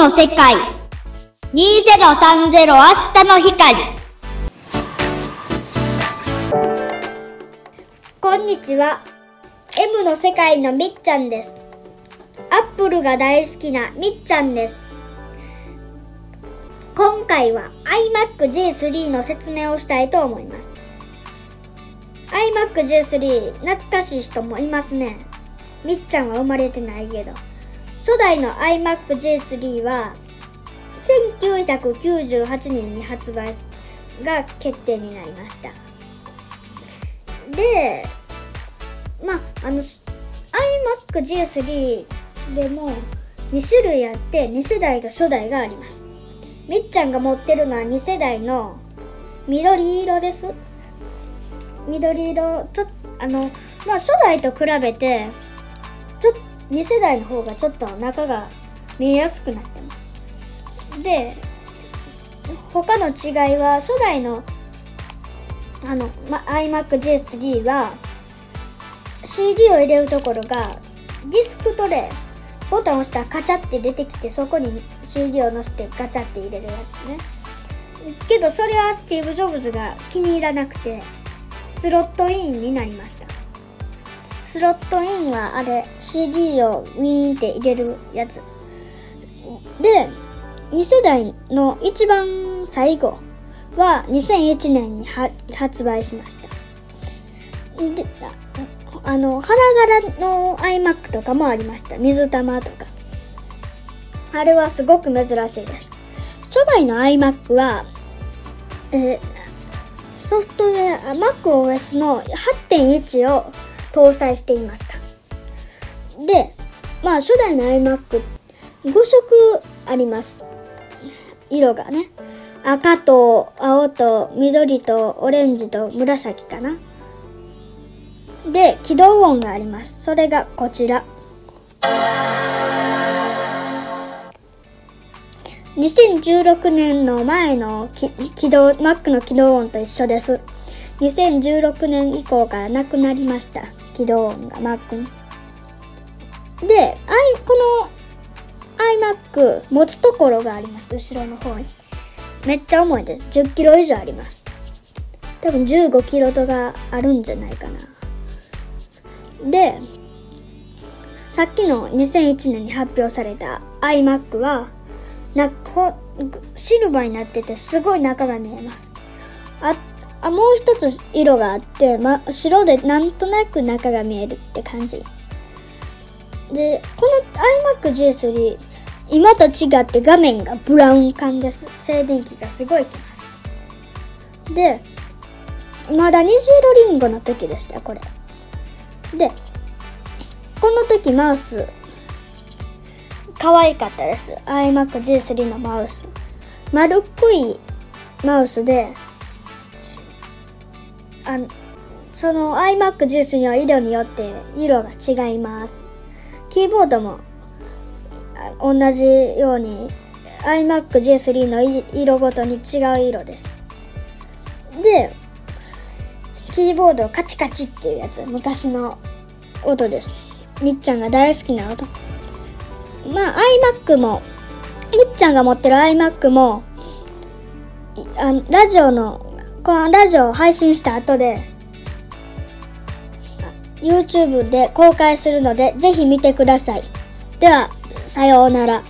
の世界。2030明日の光。こんにちは。M の世界のみっちゃんです。アップルが大好きなみっちゃんです。今回は iMac G3 の説明をしたいと思います。iMac G3 懐かしい人もいますね。みっちゃんは生まれてないけど。初代の iMac J3 は1998年に発売が決定になりました。でまああの iMac J3 でも2種類あって2世代と初代があります。みっちゃんが持ってるのは2世代の緑色です。緑色ちょっとあのまあ初代と比べてちょっと2世代の方がちょっと中が見えやすくなってます。で他の違いは初代のあの、ま、iMacJS3 は CD を入れるところがディスクトレイボタンを押したらカチャって出てきてそこに CD を載せてガチャって入れるやつね。けどそれはスティーブ・ジョブズが気に入らなくてスロットインになりました。スロットインはあれ CD をウィーンって入れるやつ。で2世代の一番最後は2001年に発売しました。であの花柄の iMac とかもありました。水玉とか。あれはすごく珍しいです。初代の iMac は、えー、ソフトウェア MacOS の8.1を搭載していました。でまあ初代の iMac5 色あります。色がね赤と青と緑とオレンジと紫かな。で起動音があります。それがこちら。2016年の前の起動 Mac の起動音と一緒です。2016年以降からなくなりました。起動音が Mac に。で、この iMac 持つところがあります。後ろの方に。めっちゃ重いです。10キロ以上あります。多分15キロとかあるんじゃないかな。で、さっきの2001年に発表された iMac は、なこシルバーになっててすごい中が見えます。ああもう一つ色があって、ま、白でなんとなく中が見えるって感じ。でこの iMacG3 今と違って画面がブラウン管です。静電気がすごいきます。でまだ虹色リンゴの時でしたこれ。でこの時マウス。可愛かったです。iMacG3 のマウス。丸っこいマウスであその iMac ジュースには色によって色が違います。キーボードも同じように iMac J3 の色ごとに違う色です。でキーボードカチカチっていうやつ昔の音です。みっちゃんが大好きな音。まあ iMac もみっちゃんが持ってる iMac もあラジオのこのラジオを配信した後で YouTube で公開するのでぜひ見てください。では、さようなら。